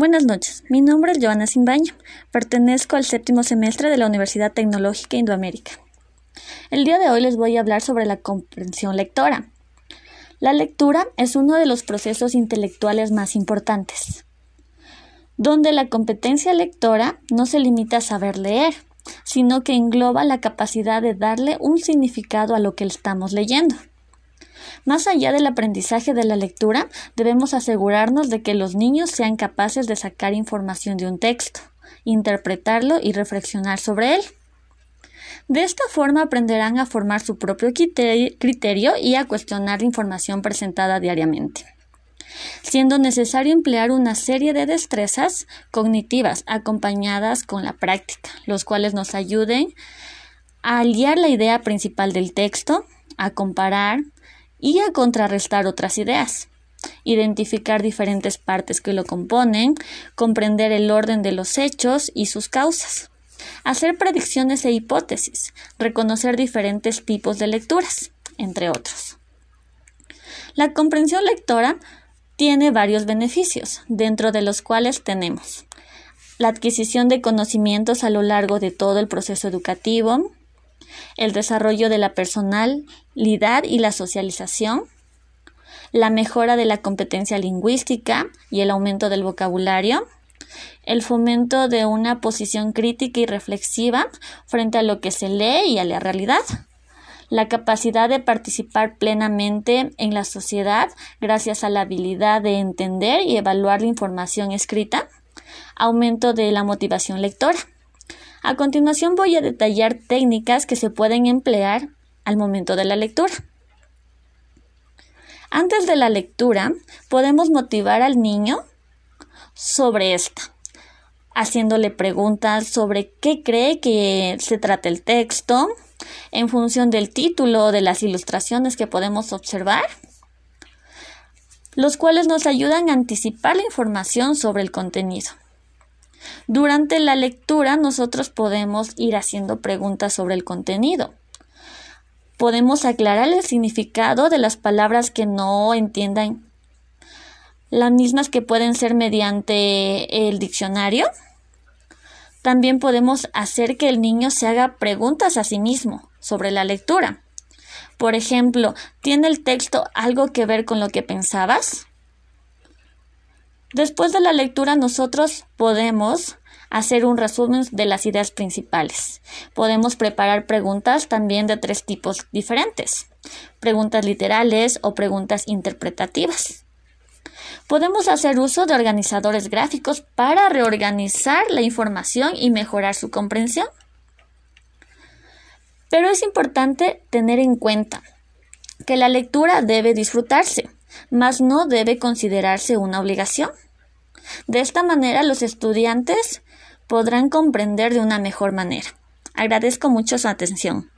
Buenas noches, mi nombre es Joana Simbaño, pertenezco al séptimo semestre de la Universidad Tecnológica Indoamérica. El día de hoy les voy a hablar sobre la comprensión lectora. La lectura es uno de los procesos intelectuales más importantes, donde la competencia lectora no se limita a saber leer, sino que engloba la capacidad de darle un significado a lo que estamos leyendo. Más allá del aprendizaje de la lectura, debemos asegurarnos de que los niños sean capaces de sacar información de un texto, interpretarlo y reflexionar sobre él. De esta forma aprenderán a formar su propio criterio y a cuestionar la información presentada diariamente siendo necesario emplear una serie de destrezas cognitivas acompañadas con la práctica, los cuales nos ayuden a aliar la idea principal del texto, a comparar, y a contrarrestar otras ideas, identificar diferentes partes que lo componen, comprender el orden de los hechos y sus causas, hacer predicciones e hipótesis, reconocer diferentes tipos de lecturas, entre otros. La comprensión lectora tiene varios beneficios, dentro de los cuales tenemos la adquisición de conocimientos a lo largo de todo el proceso educativo, el desarrollo de la personalidad y la socialización, la mejora de la competencia lingüística y el aumento del vocabulario, el fomento de una posición crítica y reflexiva frente a lo que se lee y a la realidad, la capacidad de participar plenamente en la sociedad gracias a la habilidad de entender y evaluar la información escrita, aumento de la motivación lectora. A continuación voy a detallar técnicas que se pueden emplear al momento de la lectura. Antes de la lectura, podemos motivar al niño sobre esta, haciéndole preguntas sobre qué cree que se trata el texto, en función del título o de las ilustraciones que podemos observar, los cuales nos ayudan a anticipar la información sobre el contenido. Durante la lectura nosotros podemos ir haciendo preguntas sobre el contenido. Podemos aclarar el significado de las palabras que no entiendan, las mismas que pueden ser mediante el diccionario. También podemos hacer que el niño se haga preguntas a sí mismo sobre la lectura. Por ejemplo, ¿tiene el texto algo que ver con lo que pensabas? Después de la lectura nosotros podemos hacer un resumen de las ideas principales. Podemos preparar preguntas también de tres tipos diferentes. Preguntas literales o preguntas interpretativas. Podemos hacer uso de organizadores gráficos para reorganizar la información y mejorar su comprensión. Pero es importante tener en cuenta que la lectura debe disfrutarse mas no debe considerarse una obligación. De esta manera los estudiantes podrán comprender de una mejor manera. Agradezco mucho su atención.